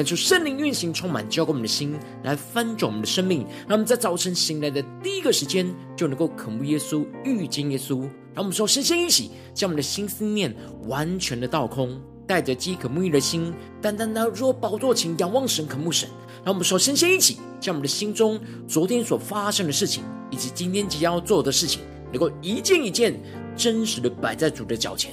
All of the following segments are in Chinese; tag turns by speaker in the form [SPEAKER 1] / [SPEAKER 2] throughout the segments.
[SPEAKER 1] 看出圣灵运行充满，浇灌我们的心，来翻转我们的生命。让我们在早晨醒来的第一个时间，就能够渴慕耶稣、遇见耶稣。让我们说，先先一起将我们的心思念完全的倒空。带着饥渴沐浴的心，单单的若宝座前仰望神、渴慕神。让我们说先先一起，将我们的心中昨天所发生的事情，以及今天即将要做的事情，能够一件一件真实的摆在主的脚前，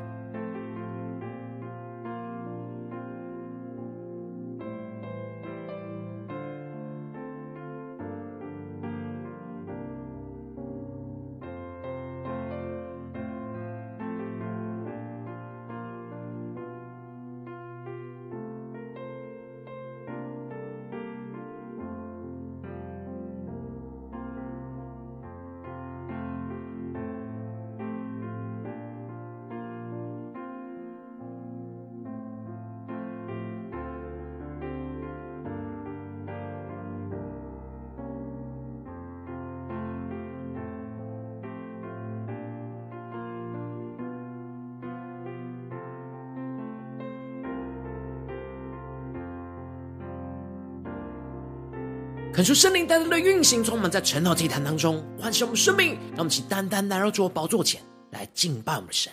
[SPEAKER 1] 恳求圣灵带来的运行，充满在晨祷祭坛当中，唤醒我们生命。让我们起单单来到主的宝座前来敬拜我们的神。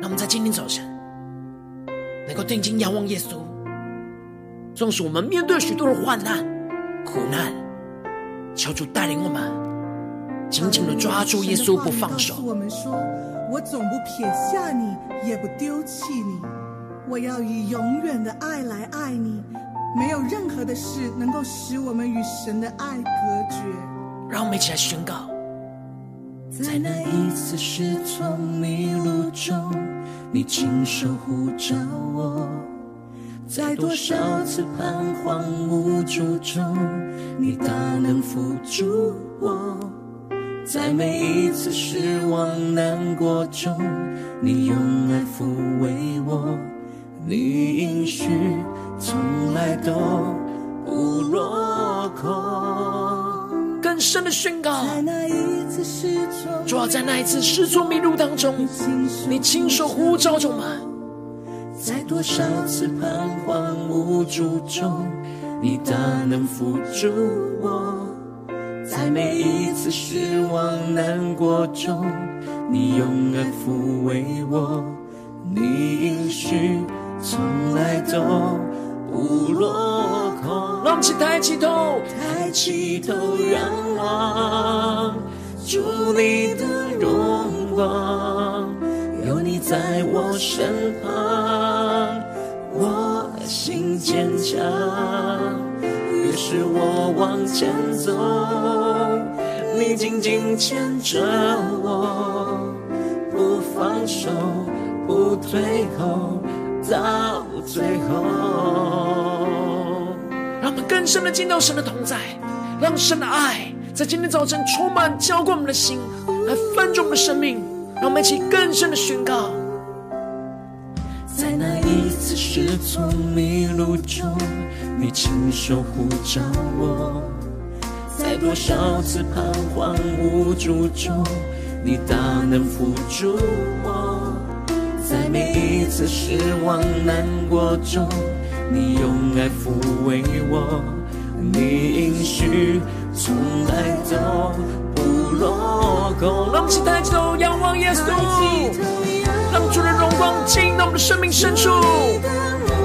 [SPEAKER 1] 让我们在今天早晨能够定睛仰望耶稣，纵使我们面对许多的患难、苦难，求主带领我们紧紧的抓住耶稣不放手。
[SPEAKER 2] 我们说：“我总不撇下你，也不丢弃你，我要以永远的爱来爱你。”没有任何的事能够使我们与神的爱隔绝。
[SPEAKER 1] 让我们一起来宣告：
[SPEAKER 3] 在那一次失聪迷路中，你亲手呼召我；在多少次彷徨无助中，你大能扶助我；在每一次失望难过中，你用爱抚慰我。你应许。从来都不落空。
[SPEAKER 1] 更深的宣告，主要在那一次失聪迷路当中，你亲手呼召着我们，
[SPEAKER 3] 在多少次彷徨无助中，你大能扶助我；在每一次失望难过中，你用爱抚慰我。你应许从来都。不落空，
[SPEAKER 1] 让我们起抬起头，
[SPEAKER 3] 抬起头仰望，主你的荣光，有你在我身旁，我心坚强。于是我往前走，你紧紧牵着我，不放手，不退后。到最后，
[SPEAKER 1] 让我们更深的见到神的同在，让神的爱在今天早晨充满浇灌我们的心，来翻转我们的生命。让我们一起更深的宣告：
[SPEAKER 3] 在那一次失聪迷路中，你亲手护召我；在多少次彷徨无助中，你大能扶助我。在每一次失望难过中，你用爱抚慰我，你应许从来都不落空。
[SPEAKER 1] 让我们起抬起头仰望耶稣，让主的荣光进到我们的生命深处。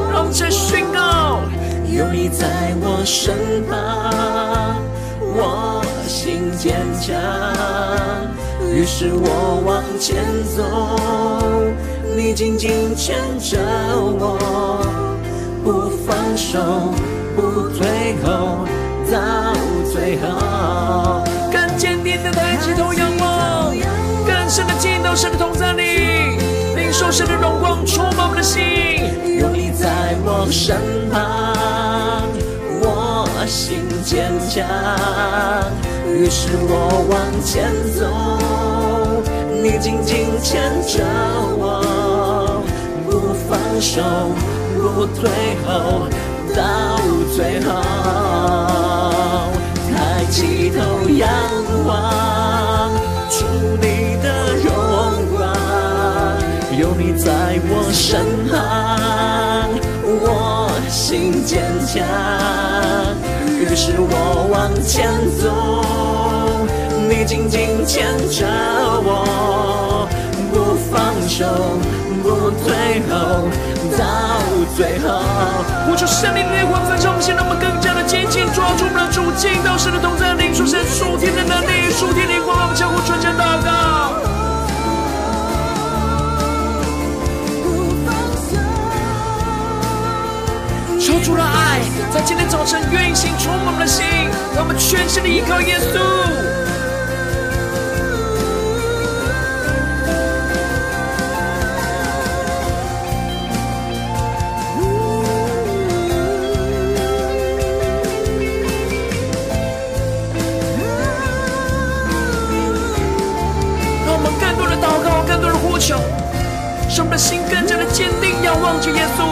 [SPEAKER 1] 让我们宣告：
[SPEAKER 3] 有你在我身旁，我心坚强。于是我往前走。你紧紧牵着我，不放手，不退后，到最后。
[SPEAKER 1] 更坚定的抬起头仰望，更深的进到神的同在里，领受神的荣光充满我们的心。
[SPEAKER 3] 有你在我身旁，我心坚强，于是我往前走，你紧紧牵着我。不放手，不退后，到最后。抬起头仰望，主你的荣光，有你在我身旁，我心坚强。于是我往前走，紧紧牵着我，不放手。不退后，到最后。
[SPEAKER 1] 呼求圣灵的烈火焚烧我们心，让我们更加的坚定，抓住我们的主，进到神的同在里，出现属天的能力，属天的光，我们相互传讲祷告。求主的爱在今天早晨运行，充满我们的心，让我们全心的依靠耶稣。心更加的坚定，仰望着耶稣，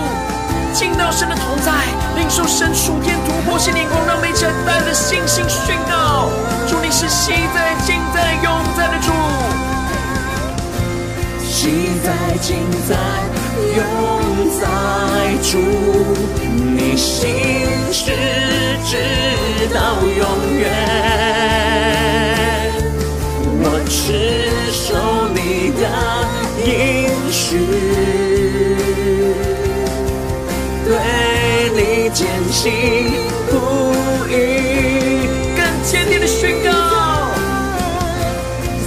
[SPEAKER 1] 进到神的同在，领受神属天突破性眼光，让每一带着信心宣告：主你是昔在、今在、永在的主。
[SPEAKER 3] 昔在、今在、永在主，你心是直到永远，对你坚信不疑，
[SPEAKER 1] 更坚定的宣告：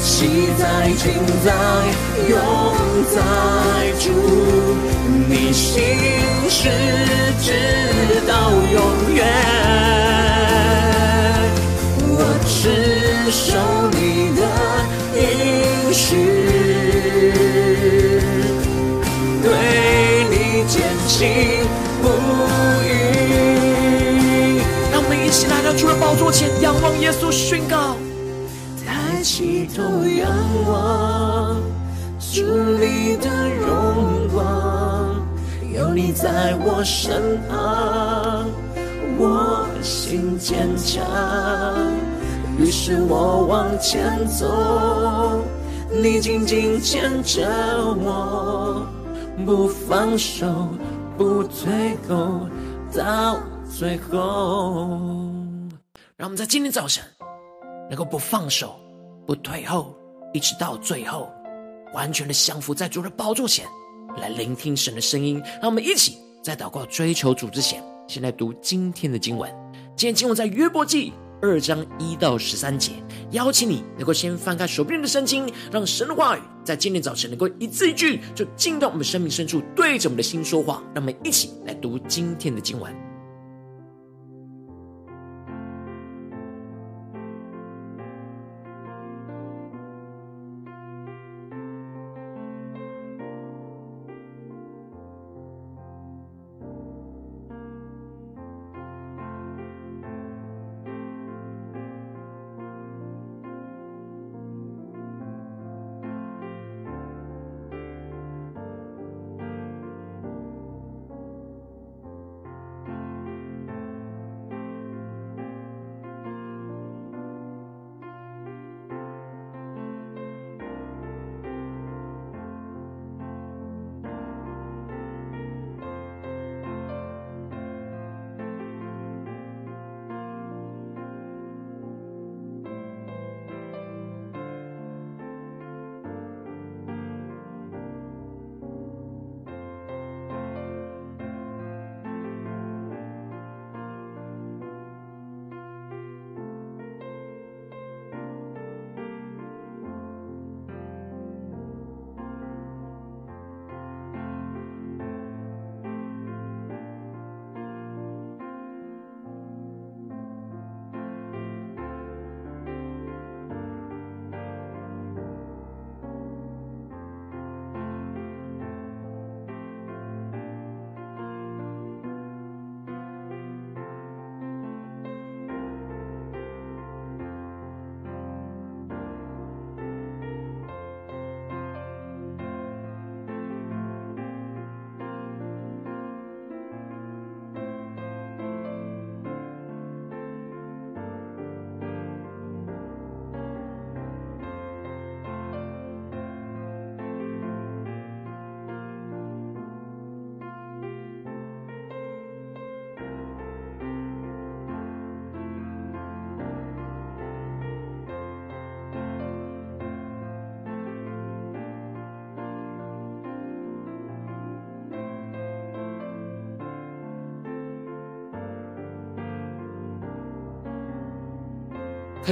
[SPEAKER 3] 昔在、今在、永在主，你心是直到永远，我只守你的应许。心不移，
[SPEAKER 1] 让我们一起来到主的宝座前，仰望耶稣，宣告：
[SPEAKER 3] 抬起头仰望，主你的荣光，有你在我身旁，我心坚强，于是我往前走，你紧紧牵着我，不放手。不退后，到最后。
[SPEAKER 1] 让我们在今天早晨能够不放手、不退后，一直到最后，完全的降服在主的宝座前，来聆听神的声音。让我们一起在祷告、追求主之前，先来读今天的经文。今天经文在约伯记。二章一到十三节，邀请你能够先翻开手边的圣经，让神的话语在今天早晨能够一字一句就进到我们生命深处，对着我们的心说话。让我们一起来读今天的经文。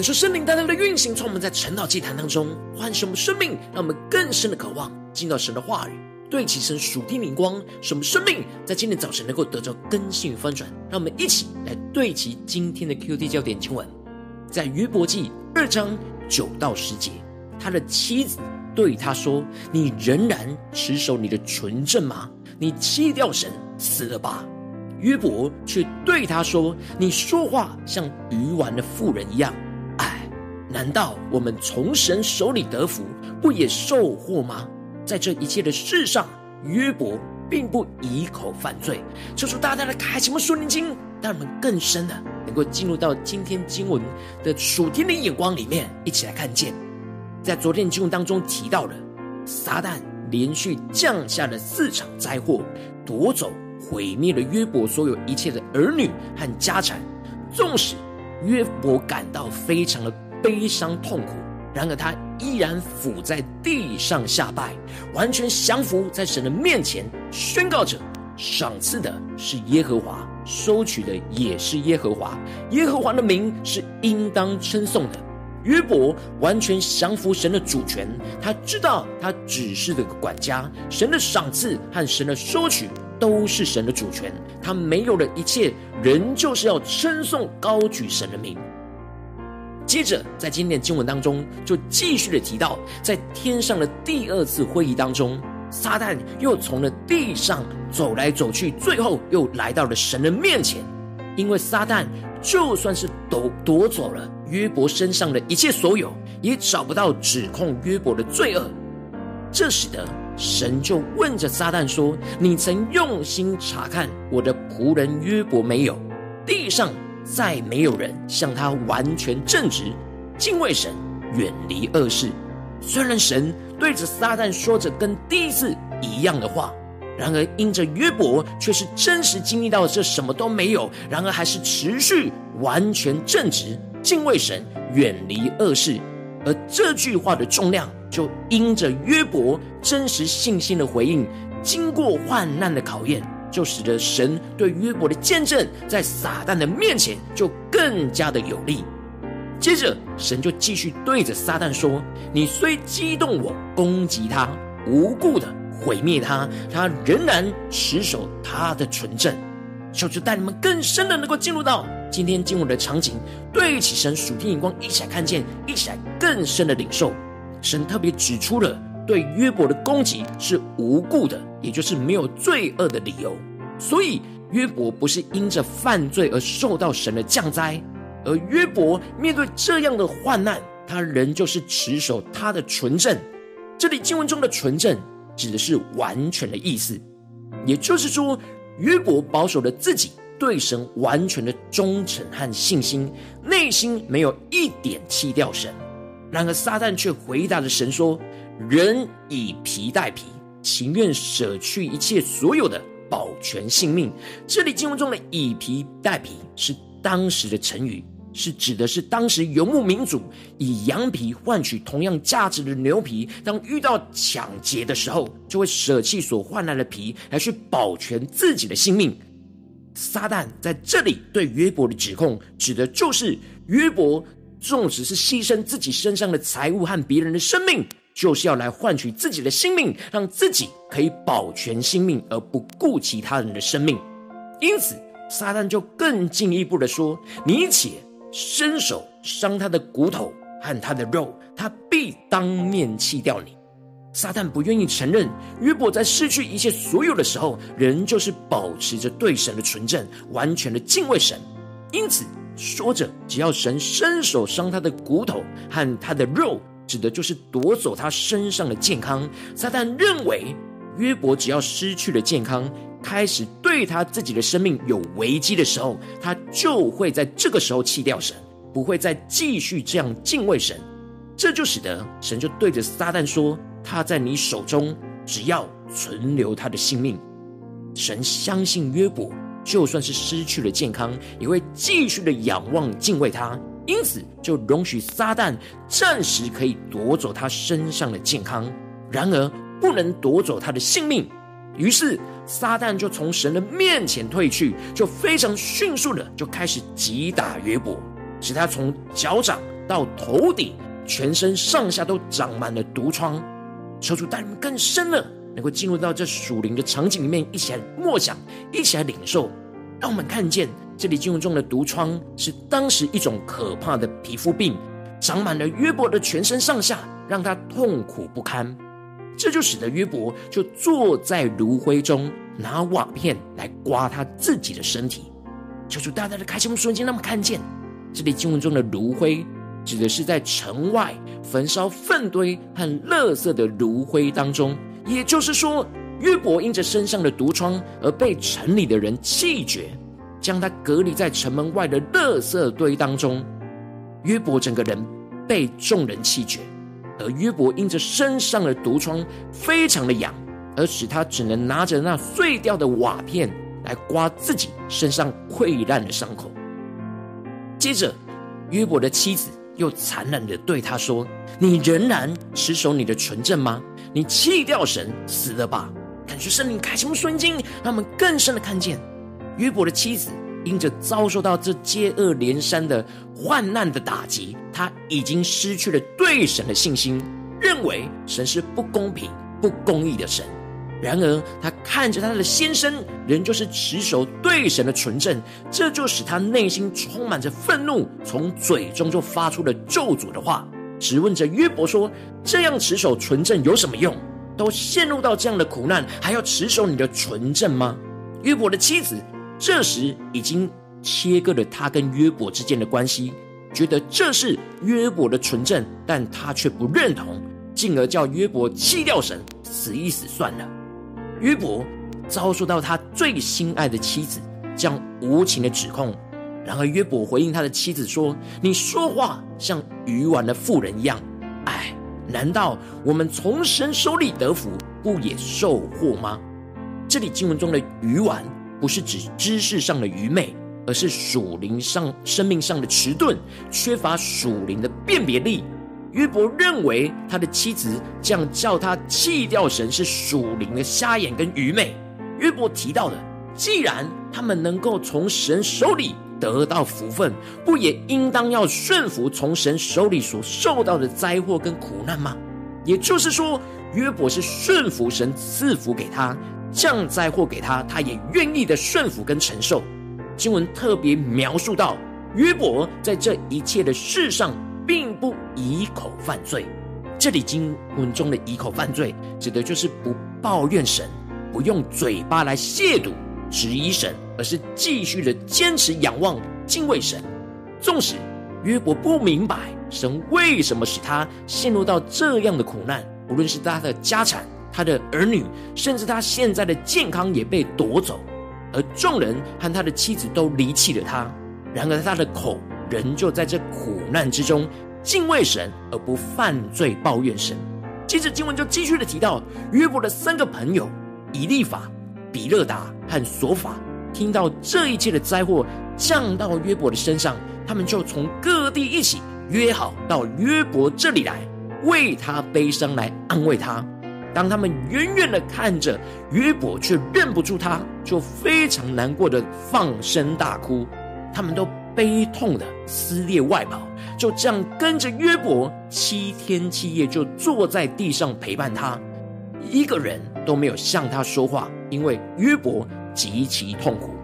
[SPEAKER 1] 感受圣灵大大的运行，从我们在晨祷祭坛当中唤醒我们生命，让我们更深的渴望进到神的话语，对齐神属地灵光，使我们生命在今天早晨能够得到更新与翻转。让我们一起来对齐今天的 QD 焦点经文，在约伯记二章九到十节，他的妻子对他说：“你仍然持守你的纯正吗？你弃掉神，死了吧。”约伯却对他说：“你说话像愚顽的妇人一样。难道我们从神手里得福，不也受祸吗？在这一切的事上，约伯并不以口犯罪。求主大大的开启我们属灵经，让我们更深的能够进入到今天经文的属天的眼光里面，一起来看见。在昨天经文当中提到了，撒旦连续降下了四场灾祸，夺走。”毁灭了约伯所有一切的儿女和家产，纵使约伯感到非常的悲伤痛苦，然而他依然伏在地上下拜，完全降服在神的面前，宣告着：赏赐的是耶和华，收取的也是耶和华，耶和华的名是应当称颂的。约伯完全降服神的主权，他知道他只是个管家，神的赏赐和神的收取。都是神的主权，他没有了一切，仍旧是要称颂高举神的名。接着，在今天的经文当中，就继续的提到，在天上的第二次会议当中，撒旦又从了地上走来走去，最后又来到了神的面前。因为撒旦就算是夺夺走了约伯身上的一切所有，也找不到指控约伯的罪恶。这使得。神就问着撒旦说：“你曾用心查看我的仆人约伯没有？地上再没有人像他完全正直，敬畏神，远离恶事。”虽然神对着撒旦说着跟第一次一样的话，然而因着约伯却是真实经历到这什么都没有，然而还是持续完全正直，敬畏神，远离恶事。而这句话的重量。就因着约伯真实信心的回应，经过患难的考验，就使得神对约伯的见证，在撒旦的面前就更加的有力。接着，神就继续对着撒旦说：“你虽激动我攻击他，无故的毁灭他，他仍然持守他的纯正。”求主带你们更深的能够进入到今天经文的场景，对起神属天眼光，一起来看见，一起来更深的领受。神特别指出了对约伯的攻击是无故的，也就是没有罪恶的理由。所以约伯不是因着犯罪而受到神的降灾，而约伯面对这样的患难，他仍旧是持守他的纯正。这里经文中的纯正指的是完全的意思，也就是说，约伯保守了自己对神完全的忠诚和信心，内心没有一点弃掉神。然而，撒旦却回答着神说：“人以皮代皮，情愿舍去一切所有的，保全性命。”这里经文中的“以皮代皮”是当时的成语，是指的是当时游牧民族以羊皮换取同样价值的牛皮，当遇到抢劫的时候，就会舍弃所换来的皮来去保全自己的性命。撒旦在这里对约伯的指控，指的就是约伯。纵使是牺牲自己身上的财物和别人的生命，就是要来换取自己的性命，让自己可以保全性命，而不顾其他人的生命。因此，撒旦就更进一步的说：“你且伸手伤他的骨头和他的肉，他必当面弃掉你。”撒旦不愿意承认约伯在失去一切所有的时候，仍旧是保持着对神的纯正，完全的敬畏神。因此。说着，只要神伸手伤他的骨头和他的肉，指的就是夺走他身上的健康。撒旦认为约伯只要失去了健康，开始对他自己的生命有危机的时候，他就会在这个时候弃掉神，不会再继续这样敬畏神。这就使得神就对着撒旦说：“他在你手中，只要存留他的性命。”神相信约伯。就算是失去了健康，也会继续的仰望敬畏他，因此就容许撒旦暂时可以夺走他身上的健康，然而不能夺走他的性命。于是撒旦就从神的面前退去，就非常迅速的就开始击打约伯，使他从脚掌到头顶，全身上下都长满了毒疮。求主带领更深的，能够进入到这属灵的场景里面，一起来默想，一起来领受，让我们看见这里经文中的毒疮是当时一种可怕的皮肤病，长满了约伯的全身上下，让他痛苦不堪。这就使得约伯就坐在炉灰中，拿瓦片来刮他自己的身体。求主大大的开心我们瞬间，让我们看见这里经文中的炉灰。指的是在城外焚烧粪堆和垃圾的炉灰当中，也就是说，约伯因着身上的毒疮而被城里的人弃绝，将他隔离在城门外的垃圾堆当中。约伯整个人被众人弃绝，而约伯因着身上的毒疮非常的痒，而使他只能拿着那碎掉的瓦片来刮自己身上溃烂的伤口。接着，约伯的妻子。又残忍的对他说：“你仍然持守你的纯正吗？你弃掉神，死了吧！”感觉圣灵开启我们瞬间，让我们更深的看见约伯的妻子因着遭受到这接二连三的患难的打击，他已经失去了对神的信心，认为神是不公平、不公义的神。然而，他看着他的先生，仍旧是持守对神的纯正，这就使他内心充满着愤怒，从嘴中就发出了咒诅的话，质问着约伯说：“这样持守纯正有什么用？都陷入到这样的苦难，还要持守你的纯正吗？”约伯的妻子这时已经切割了他跟约伯之间的关系，觉得这是约伯的纯正，但他却不认同，进而叫约伯弃掉神，死一死算了。约伯遭受到他最心爱的妻子这样无情的指控，然而约伯回应他的妻子说：“你说话像愚顽的妇人一样。哎，难道我们从神手里得福，不也受祸吗？”这里经文中的愚顽，不是指知识上的愚昧，而是属灵上、生命上的迟钝，缺乏属灵的辨别力。约伯认为他的妻子这样叫他弃掉神是属灵的瞎眼跟愚昧。约伯提到的，既然他们能够从神手里得到福分，不也应当要顺服从神手里所受到的灾祸跟苦难吗？也就是说，约伯是顺服神赐福给他，降灾祸给他，他也愿意的顺服跟承受。经文特别描述到，约伯在这一切的事上。并不以口犯罪，这里经文中的以口犯罪，指的就是不抱怨神，不用嘴巴来亵渎、质疑神，而是继续的坚持仰望、敬畏神。纵使约伯不明白神为什么使他陷入到这样的苦难，无论是他的家产、他的儿女，甚至他现在的健康也被夺走，而众人和他的妻子都离弃了他，然而他的口。仍旧在这苦难之中敬畏神，而不犯罪抱怨神。接着经文就继续的提到约伯的三个朋友以利法、比勒达和索法，听到这一切的灾祸降到约伯的身上，他们就从各地一起约好到约伯这里来，为他悲伤，来安慰他。当他们远远的看着约伯，却认不出他，就非常难过的放声大哭。他们都。悲痛的撕裂外袍，就这样跟着约伯七天七夜，就坐在地上陪伴他，一个人都没有向他说话，因为约伯极其痛苦。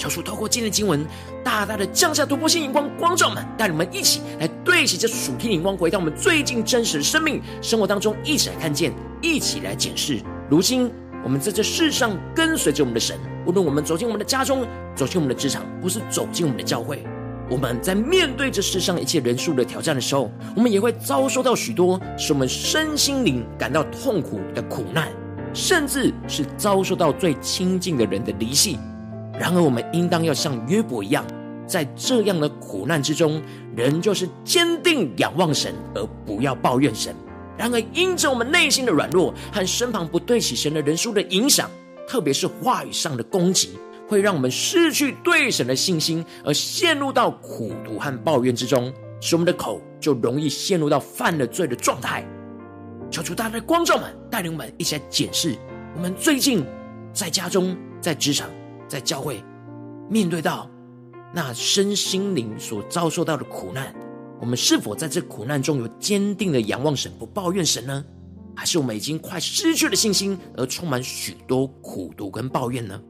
[SPEAKER 1] 求主透过今天的经文，大大的降下突破性眼光，光照们，带领我们一起来对齐这属天眼光，回到我们最近真实的生命生活当中，一起来看见，一起来检视。如今我们在这世上跟随着我们的神。无论我们走进我们的家中，走进我们的职场，或是走进我们的教会，我们在面对这世上一切人数的挑战的时候，我们也会遭受到许多使我们身心灵感到痛苦的苦难，甚至是遭受到最亲近的人的离弃。然而，我们应当要像约伯一样，在这样的苦难之中，仍就是坚定仰望神，而不要抱怨神。然而，因着我们内心的软弱和身旁不对起神的人数的影响。特别是话语上的攻击，会让我们失去对神的信心，而陷入到苦毒和抱怨之中，使我们的口就容易陷入到犯了罪的状态。求主大家的光照们，带领我们一起来检视我们最近在家中、在职场、在教会面对到那身心灵所遭受到的苦难，我们是否在这苦难中有坚定的仰望神，不抱怨神呢？还是我们已经快失去了信心，而充满许多苦读跟抱怨呢？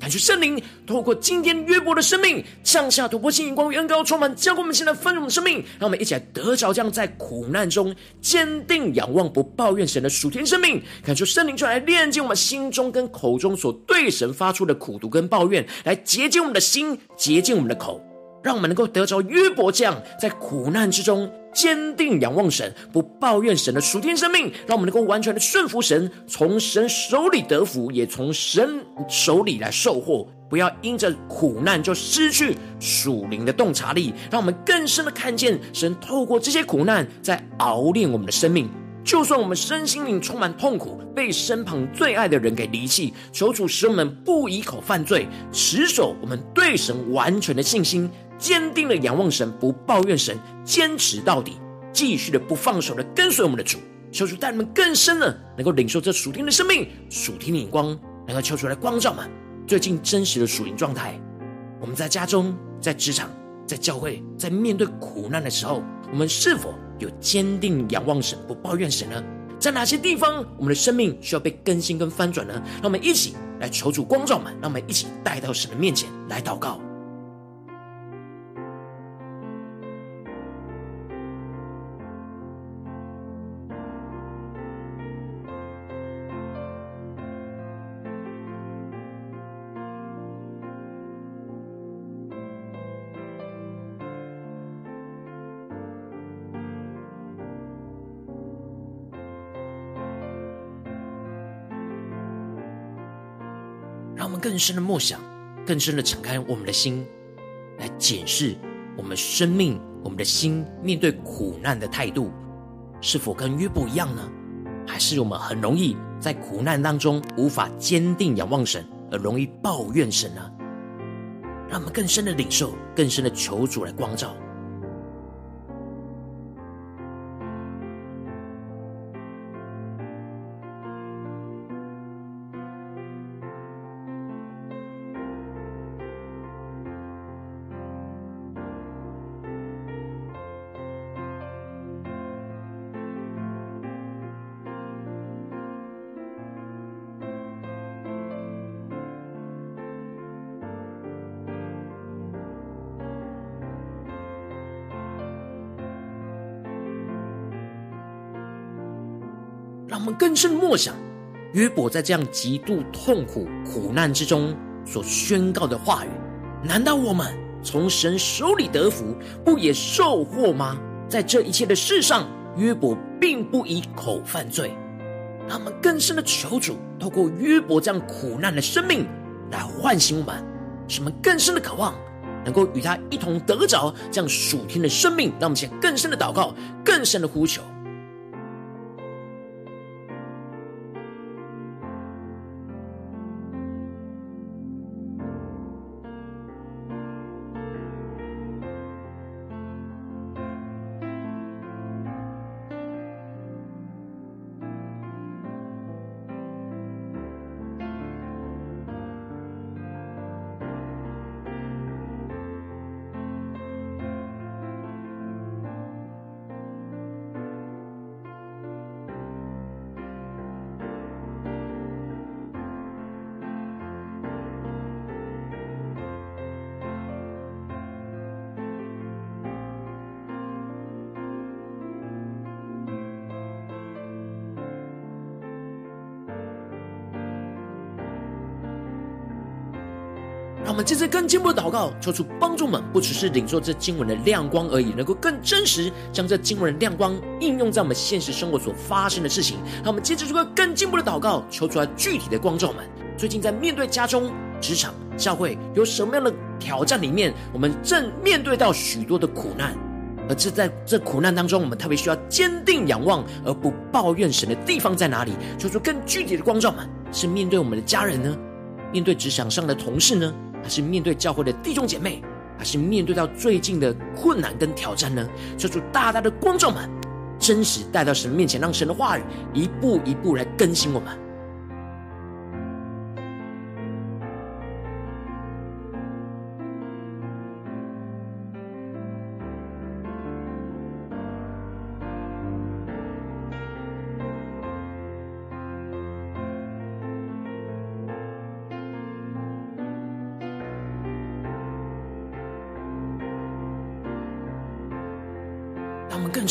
[SPEAKER 1] 感谢圣灵透过今天约伯的生命，降下突破性眼光与恩膏，充满教灌我们现在丰盛的生命，让我们一起来得着这样在苦难中坚定仰望、不抱怨神的属天生命。感谢圣灵出来炼净我们心中跟口中所对神发出的苦毒跟抱怨，来洁净我们的心，洁净我们的口。让我们能够得着约伯这样在苦难之中坚定仰望神、不抱怨神的属天生命，让我们能够完全的顺服神，从神手里得福，也从神手里来受获。不要因着苦难就失去属灵的洞察力，让我们更深的看见神透过这些苦难在熬炼我们的生命。就算我们身心灵充满痛苦，被身旁最爱的人给离弃，求主使我们不以口犯罪，持守我们对神完全的信心。坚定的仰望神，不抱怨神，坚持到底，继续的不放手的跟随我们的主，求主带你们更深的能够领受这属天的生命，属天的眼光，能够求出来光照们最近真实的属灵状态。我们在家中、在职场、在教会，在面对苦难的时候，我们是否有坚定仰望神，不抱怨神呢？在哪些地方，我们的生命需要被更新跟翻转呢？让我们一起来求主光照们，让我们一起带到神的面前来祷告。更深的默想，更深的敞开我们的心，来检视我们生命、我们的心面对苦难的态度，是否跟约伯一样呢？还是我们很容易在苦难当中无法坚定仰望神，而容易抱怨神呢？让我们更深的领受，更深的求主来光照。约伯在这样极度痛苦苦难之中所宣告的话语：难道我们从神手里得福，不也受祸吗？在这一切的事上，约伯并不以口犯罪。他们更深的求主，透过约伯这样苦难的生命，来唤醒我们，使我们更深的渴望，能够与他一同得着这样属天的生命。让我们先更深的祷告，更深的呼求。们接着更进一步的祷告，求出帮助们，不只是领受这经文的亮光而已，能够更真实将这经文的亮光应用在我们现实生活所发生的事情。让我们接着这个更进一步的祷告，求出来具体的光照们。最近在面对家中、职场、教会有什么样的挑战里面，我们正面对到许多的苦难，而这在这苦难当中，我们特别需要坚定仰望而不抱怨神的地方在哪里？求出更具体的光照们，是面对我们的家人呢？面对职场上的同事呢？还是面对教会的弟兄姐妹，还是面对到最近的困难跟挑战呢？求主大大的光照们，真实带到神面前，让神的话语一步一步来更新我们。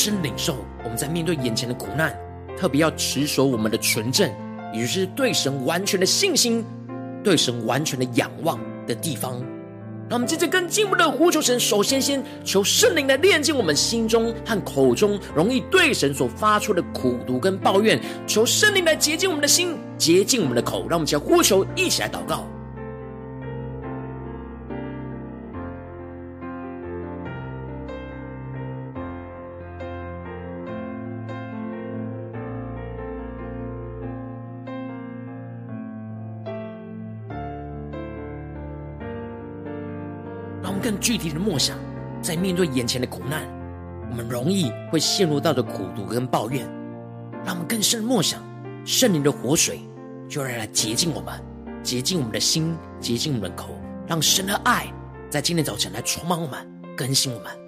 [SPEAKER 1] 深领受，我们在面对眼前的苦难，特别要持守我们的纯正，也就是对神完全的信心，对神完全的仰望的地方。让我们接着更进一步的呼求神，首先先求圣灵来炼净我们心中和口中容易对神所发出的苦毒跟抱怨，求圣灵来洁净我们的心，洁净我们的口。让我们一起来呼求，一起来祷告。更具体的梦想，在面对眼前的苦难，我们容易会陷入到的苦读跟抱怨，让我们更深的默想，圣灵的活水就要来洁净我们，洁净我们的心，洁净我们的口，让神的爱在今天早晨来充满我们，更新我们。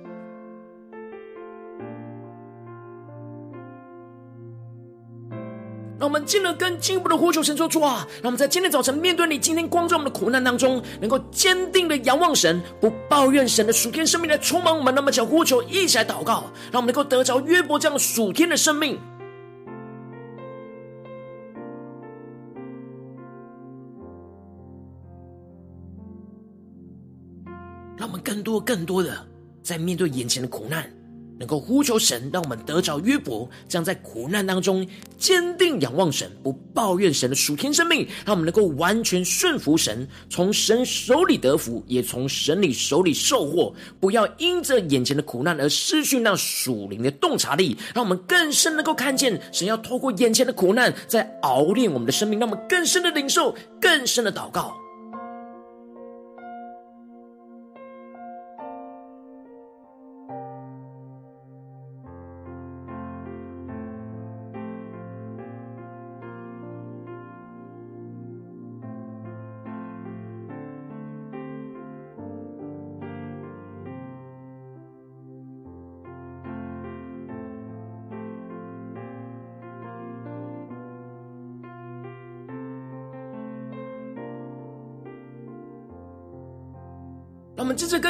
[SPEAKER 1] 进了更进一步的呼求神说主啊，让我们在今天早晨面对你今天光照我们的苦难当中，能够坚定的仰望神，不抱怨神的属天生命来充满我们。那么，叫呼求一起来祷告，让我们能够得着约伯这样属天的生命，让我们更多更多的在面对眼前的苦难。能够呼求神，让我们得着约伯，这样在苦难当中坚定仰望神，不抱怨神的属天生命，让我们能够完全顺服神，从神手里得福，也从神里手里受获。不要因着眼前的苦难而失去那属灵的洞察力，让我们更深能够看见神要透过眼前的苦难，在熬炼我们的生命，让我们更深的领受，更深的祷告。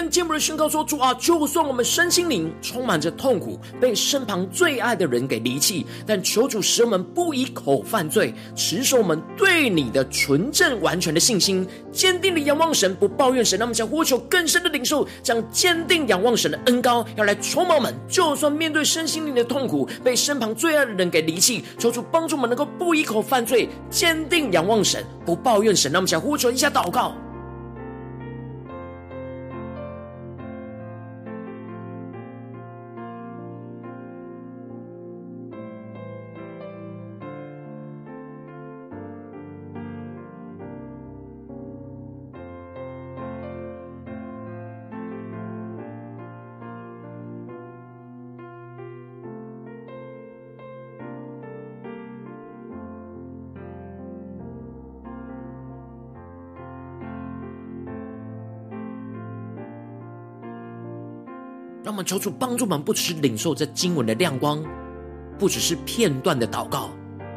[SPEAKER 1] 更进一步的宣告说：主啊，就算我们身心灵充满着痛苦，被身旁最爱的人给离弃，但求主使我们不以口犯罪，持守我们对你的纯正完全的信心，坚定的仰望神，不抱怨神。那么，想呼求更深的领受，将坚定仰望神的恩膏要来充满我们。就算面对身心灵的痛苦，被身旁最爱的人给离弃，求主帮助我们能够不以口犯罪，坚定仰望神，不抱怨神。那么，想呼求一下祷告。让我们求主帮助我们，不只是领受这经文的亮光，不只是片段的祷告，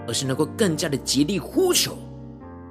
[SPEAKER 1] 而是能够更加的竭力呼求。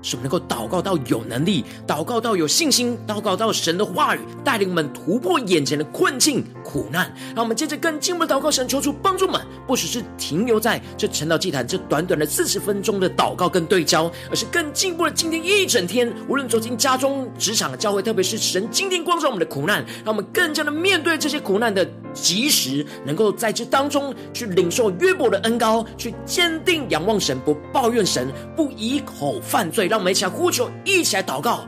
[SPEAKER 1] 使我们能够祷告到有能力，祷告到有信心，祷告到神的话语带领我们突破眼前的困境苦难。让我们接着更进一步的祷告，神求主帮助我们，不只是停留在这晨祷祭坛这短短的四十分钟的祷告跟对焦，而是更进一步的今天一整天，无论走进家中、职场、教会，特别是神今天光照我们的苦难，让我们更加的面对这些苦难的及时，能够在这当中去领受约伯的恩膏，去坚定仰望神，不抱怨神，不以口犯罪。让我们一起来呼求，一起来祷告。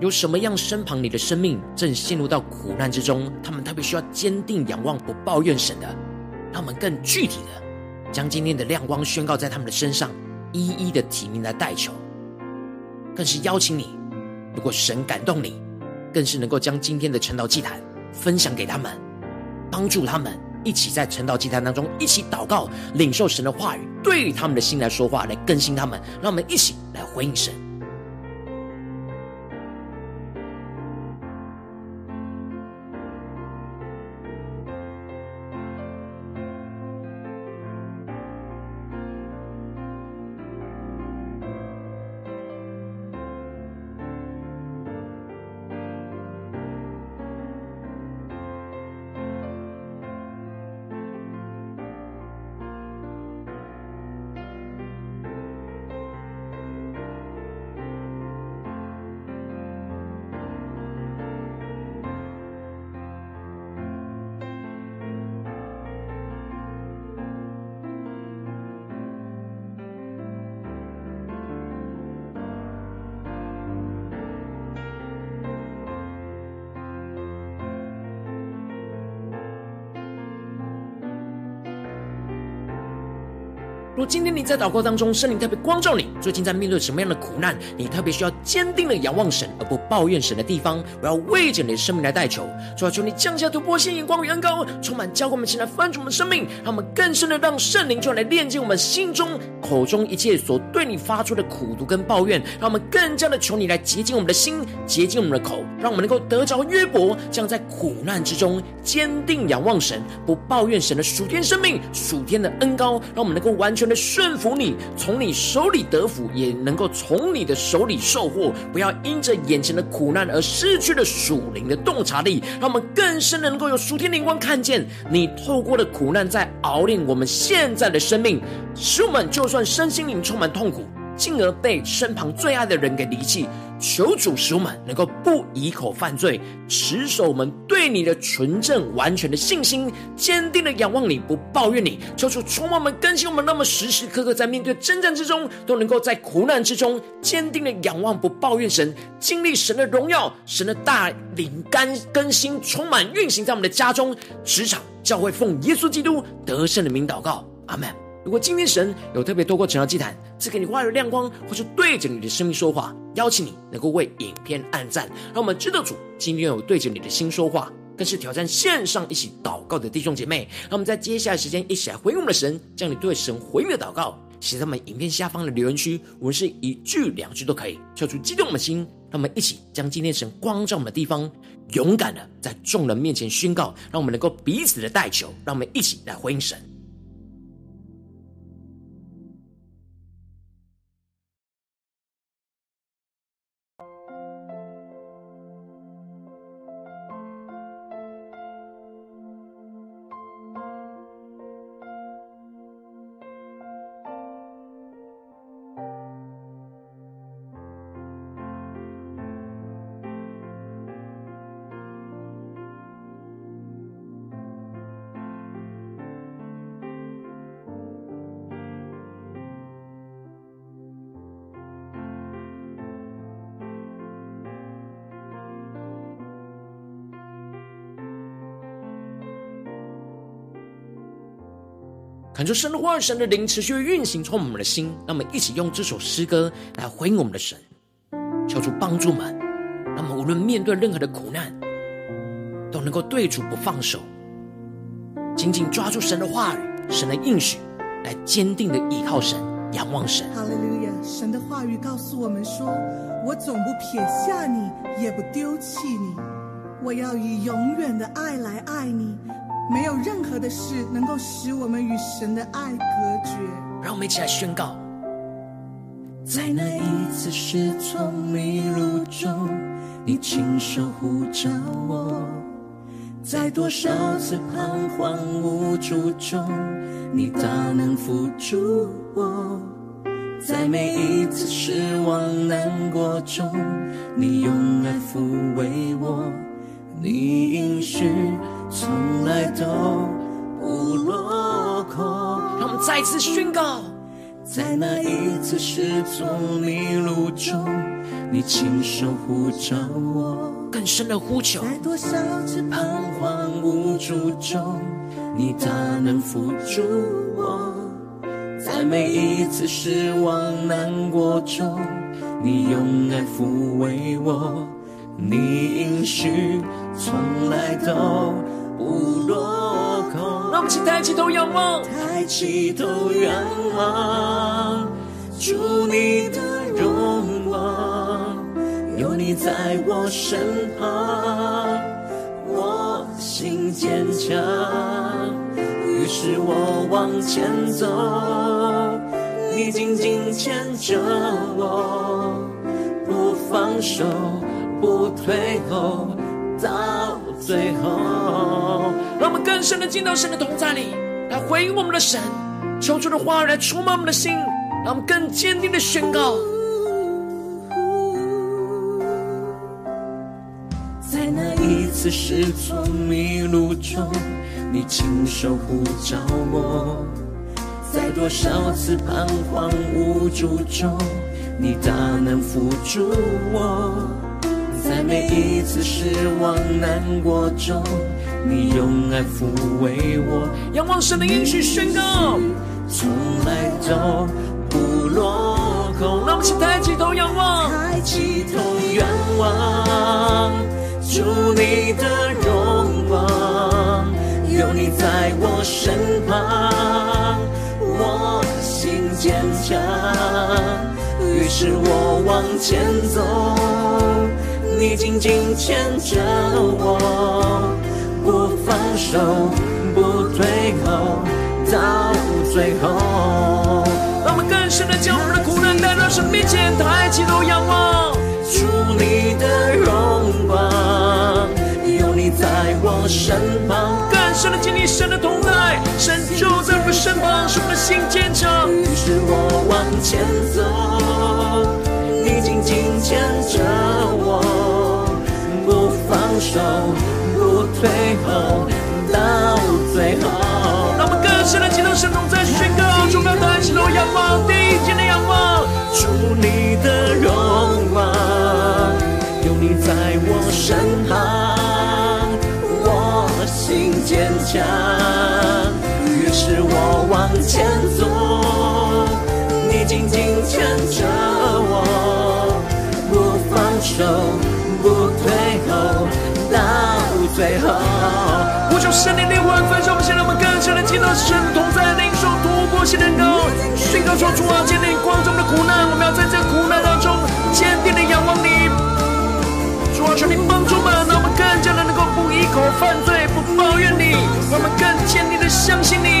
[SPEAKER 1] 有什么样身旁你的生命正陷入到苦难之中，他们特别需要坚定仰望，不抱怨神的，让我们更具体的将今天的亮光宣告在他们的身上，一一的提名来代求。更是邀请你，如果神感动你，更是能够将今天的晨祷祭坛分享给他们，帮助他们一起在晨祷祭坛当中一起祷告，领受神的话语，对他们的心来说话，来更新他们，让我们一起来回应神。如今天你在祷告当中，圣灵特别光照你，最近在面对什么样的苦难，你特别需要坚定的仰望神，而不抱怨神的地方，我要为着你的生命来代求，主要求你降下突破性眼光与恩膏，充满教会我们前来翻转我们生命，让我们更深的让圣灵就来炼净我们心中口中一切所对你发出的苦毒跟抱怨，让我们更加的求你来洁净我们的心，洁净我们的口，让我们能够得着约伯这样在苦难之中坚定仰望神，不抱怨神的属天生命、属天的恩膏，让我们能够完全的顺服你，从你手里得福，也能够从你的手里收获。不要因着眼前的苦难而失去了属灵的洞察力，让我们更深的能够有属天灵光，看见你透过了苦难在熬炼我们现在的生命，使我们就算身心灵充满痛苦。进而被身旁最爱的人给离弃，求主使我们能够不以口犯罪，持守我们对你的纯正完全的信心，坚定的仰望你，不抱怨你。求主充满我们，更新我们，那么时时刻刻在面对征战之中，都能够在苦难之中坚定的仰望，不抱怨神，经历神的荣耀，神的大灵甘更新，充满运行在我们的家中、职场、教会，奉耶稣基督得胜的名祷告，阿门。如果今天神有特别透过晨祷祭坛赐给你话语亮光，或是对着你的生命说话，邀请你能够为影片按赞，让我们知道主今天有对着你的心说话，更是挑战线上一起祷告的弟兄姐妹。让我们在接下来时间一起来回应我们的神，将你对神回应的祷告写在我们影片下方的留言区，无论是一句两句都可以，跳出激动的心。让我们一起将今天神光照我们的地方，勇敢的在众人面前宣告，让我们能够彼此的代求，让我们一起来回应神。恳求神的话语、神的灵持续运行，充满我们的心。让我们一起用这首诗歌来回应我们的神，求主帮助们，让我们无论面对任何的苦难，都能够对主不放手，紧紧抓住神的话语、神的应许，来坚定的依靠神、仰望神。
[SPEAKER 2] 哈利路亚！神的话语告诉我们说：“我总不撇下你，也不丢弃你，我要以永远的爱来爱你。”没有任何的事能够使我们与神的爱隔绝。
[SPEAKER 1] 让我们一起来宣告，
[SPEAKER 3] 在那一次失聪迷路中，你亲手呼召我；在多少次彷徨无助中，你大能扶助我；在每一次失望难过中，你用爱抚慰我。你应许。从来都不落空。
[SPEAKER 1] 让我们再次宣告，
[SPEAKER 3] 在那一次失踪迷路中，你亲手护着我，
[SPEAKER 1] 更深的呼求。
[SPEAKER 2] 在多少次彷
[SPEAKER 3] 徨无助中，你大能扶助我；在每一次失望难过中，你用爱抚慰我。你应许从来都不落空。
[SPEAKER 1] 让我们请抬起头仰望，
[SPEAKER 3] 抬起头仰望，主你的荣光，有你在我身旁，我心坚强。于是我往前走，你紧紧牵着我，不放手。不退后，到最后。
[SPEAKER 1] 让我们更深的进到神的同在里，来回应我们的神，求主的话来触摸我们的心，让我们更坚定的宣告。
[SPEAKER 3] 在那一次失措迷路中，你亲手呼召我；在多少次彷徨无助中，你大能扶助我。在每一次失望难过中，你用爱抚慰我。
[SPEAKER 1] 仰望神的应许宣告，
[SPEAKER 3] 从来都不落空。
[SPEAKER 1] 让我们起抬起头仰望，
[SPEAKER 3] 抬起头仰望，主你的荣光，有你在我身旁，我心坚强，于是我往前走。你紧紧牵着我，不放手，不退后，到最后。
[SPEAKER 1] 让我们更深的将我们的苦难带到神面前，抬起头仰望，
[SPEAKER 3] 主你的荣光，有你在我身旁。
[SPEAKER 1] 更深的经历神的同在，神就在我们身旁，使我们的心坚强。
[SPEAKER 3] 于是我往前走，牵着我。不放手不退后，到最后。
[SPEAKER 1] 让我们更深的进入神同在宣告，主要抬起头仰望，定睛的仰望，
[SPEAKER 3] 祝你的荣光，有你在我身旁，我心坚强。于是我往前走，你紧紧牵着我，放手。最后，
[SPEAKER 1] 呼求圣灵的万分之，我们现在我们更深的进到神同在领受突破性的高，宣告说主啊，坚定光中的苦难，我们要在这苦难当中坚定的仰望你。主啊，求你帮助我们，让我们更加的能够不依口犯罪，不抱怨你，让我们更坚定的相信你，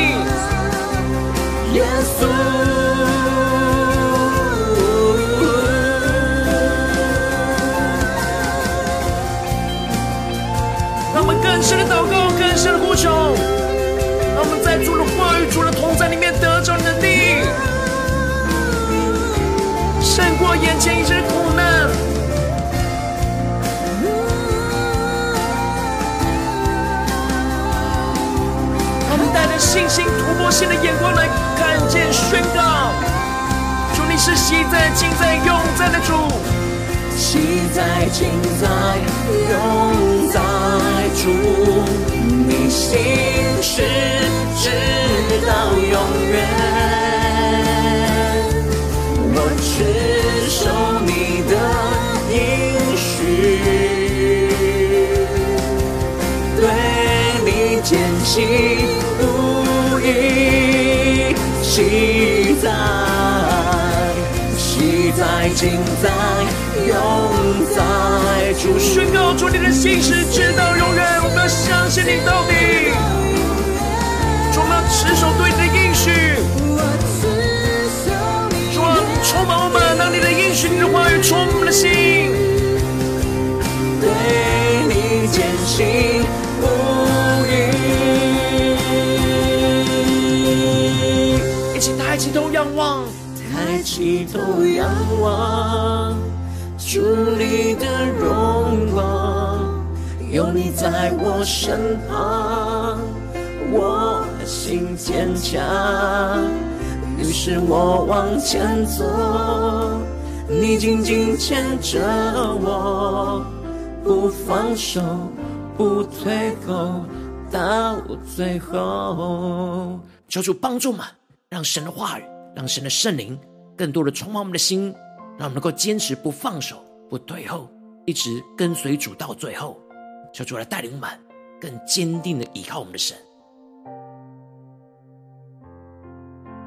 [SPEAKER 1] 带着信心、突破性的眼光来看见、宣告：主，你是昔在、今在、永在的主。
[SPEAKER 3] 昔在、今在、永在主，你心事直到永远。我持守你的应许，对你坚信不疑，昔在、昔在、今在。永在主
[SPEAKER 1] 宣告主你的信实直到永远，我们要相信你到底。主，我们要持守对你的应许。主啊，充满我们，让你的应许、你的话语充满我们的心。
[SPEAKER 3] 对你坚信
[SPEAKER 1] 抬起头仰望，
[SPEAKER 3] 抬起头仰望。主你的荣光，有你在我身旁，我的心坚强。于是我往前走，你紧紧牵着我，不放手，不退后，到最后。
[SPEAKER 1] 求主帮助嘛，让神的话语，让神的圣灵更多的充满我们的心，让我们能够坚持不放手、不退后，一直跟随主到最后。求主来带领我们，更坚定的依靠我们的神。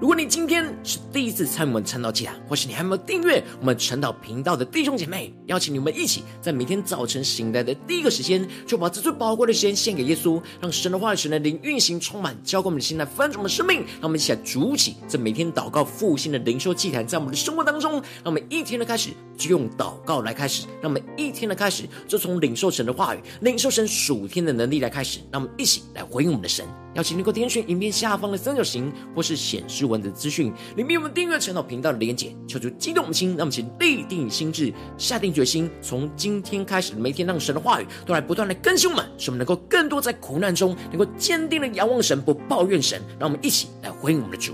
[SPEAKER 1] 如果你今天是第一次参与我们晨祷祭坛，或是你还没有订阅我们晨祷频道的弟兄姐妹，邀请你们一起在每天早晨醒来的第一个时间，就把这最宝贵的时间献给耶稣，让神的话语、神的灵运行充满，浇灌我们的心来翻转我们的生命。让我们一起来筑起这每天祷告复兴的灵修祭坛，在我们的生活当中，让我们一天的开始就用祷告来开始，让我们一天的开始就从领受神的话语、领受神属天的能力来开始。让我们一起来回应我们的神。邀请你能够点选影片下方的三角形，或是显示文字资讯，里面我们订阅陈老频道的连结。求主激动我们心，让我们请立定心智，下定决心，从今天开始，每天让神的话语都来不断的更新我们，使我们能够更多在苦难中，能够坚定的仰望神，不抱怨神。让我们一起来回应我们的主。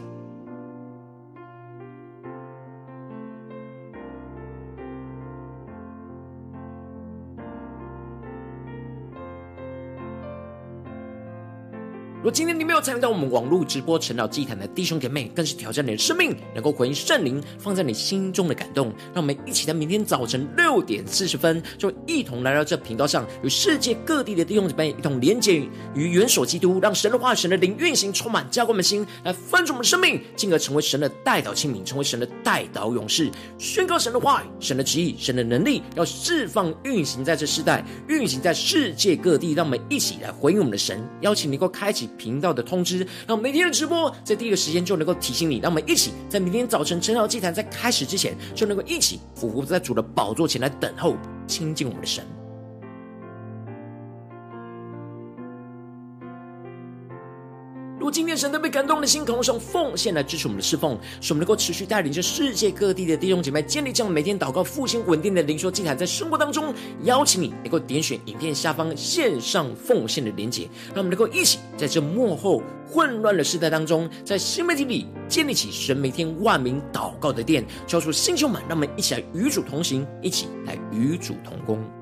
[SPEAKER 1] 如果今天你没有参与到我们网络直播晨祷祭坛的弟兄姐妹，更是挑战你的生命，能够回应圣灵放在你心中的感动。让我们一起在明天早晨六点四十分，就一同来到这频道上，与世界各地的弟兄姐妹一同连接与元首基督，让神的话、神的灵运行充满，教灌我们心，来翻转我们的生命，进而成为神的代祷器皿，成为神的代祷勇士，宣告神的话语、神的旨意、神的能力，要释放运行在这世代，运行在世界各地。让我们一起来回应我们的神，邀请你能够开启。频道的通知，让每天的直播在第一个时间就能够提醒你。让我们一起在明天早晨晨祷祭坛在开始之前，就能够一起俯伏在主的宝座前来等候亲近我们的神。今天神都被感动的心，渴望用奉献来支持我们的侍奉，使我们能够持续带领着世界各地的弟兄姐妹建立这样每天祷告复兴稳定的灵修祭坛，在生活当中邀请你能够点选影片下方线上奉献的连结，让我们能够一起在这幕后混乱的时代当中，在新媒体里建立起神每天万名祷告的殿，交出弟兄们，让我们一起来与主同行，一起来与主同工。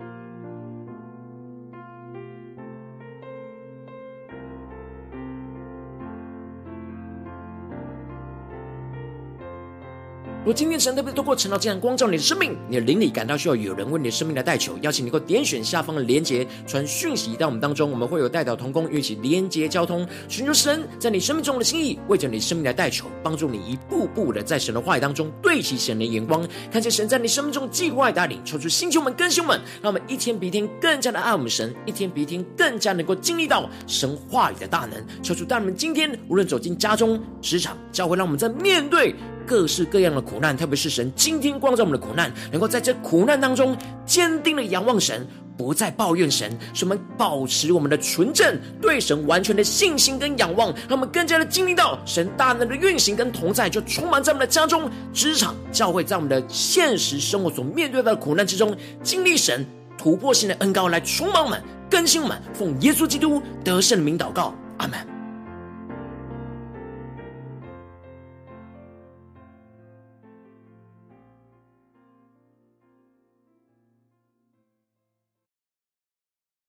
[SPEAKER 1] 如今天神特别透过晨祷这样光照你的生命，你的灵里感到需要有人为你的生命来代求，邀请你能够点选下方的连结，传讯息到我们当中，我们会有代表同工，一起连结交通，寻求神在你生命中的心意，为着你生命来代求，帮助你一步步的在神的话语当中对齐神的眼光，看见神在你生命中计划带领，抽出星球们、更新们，让我们一天比一天更加的爱我们神，一天比一天更加能够经历到神话语的大能，抽出带我们今天无论走进家中、职场、教会，让我们在面对。各式各样的苦难，特别是神今天光照我们的苦难，能够在这苦难当中坚定的仰望神，不再抱怨神，使我们保持我们的纯正，对神完全的信心跟仰望，让我们更加的经历到神大能的运行跟同在，就充满在我们的家中、职场、教会，在我们的现实生活所面对的苦难之中，经历神突破性的恩膏来充满我们、更新我们，奉耶稣基督得胜的名祷告，阿门。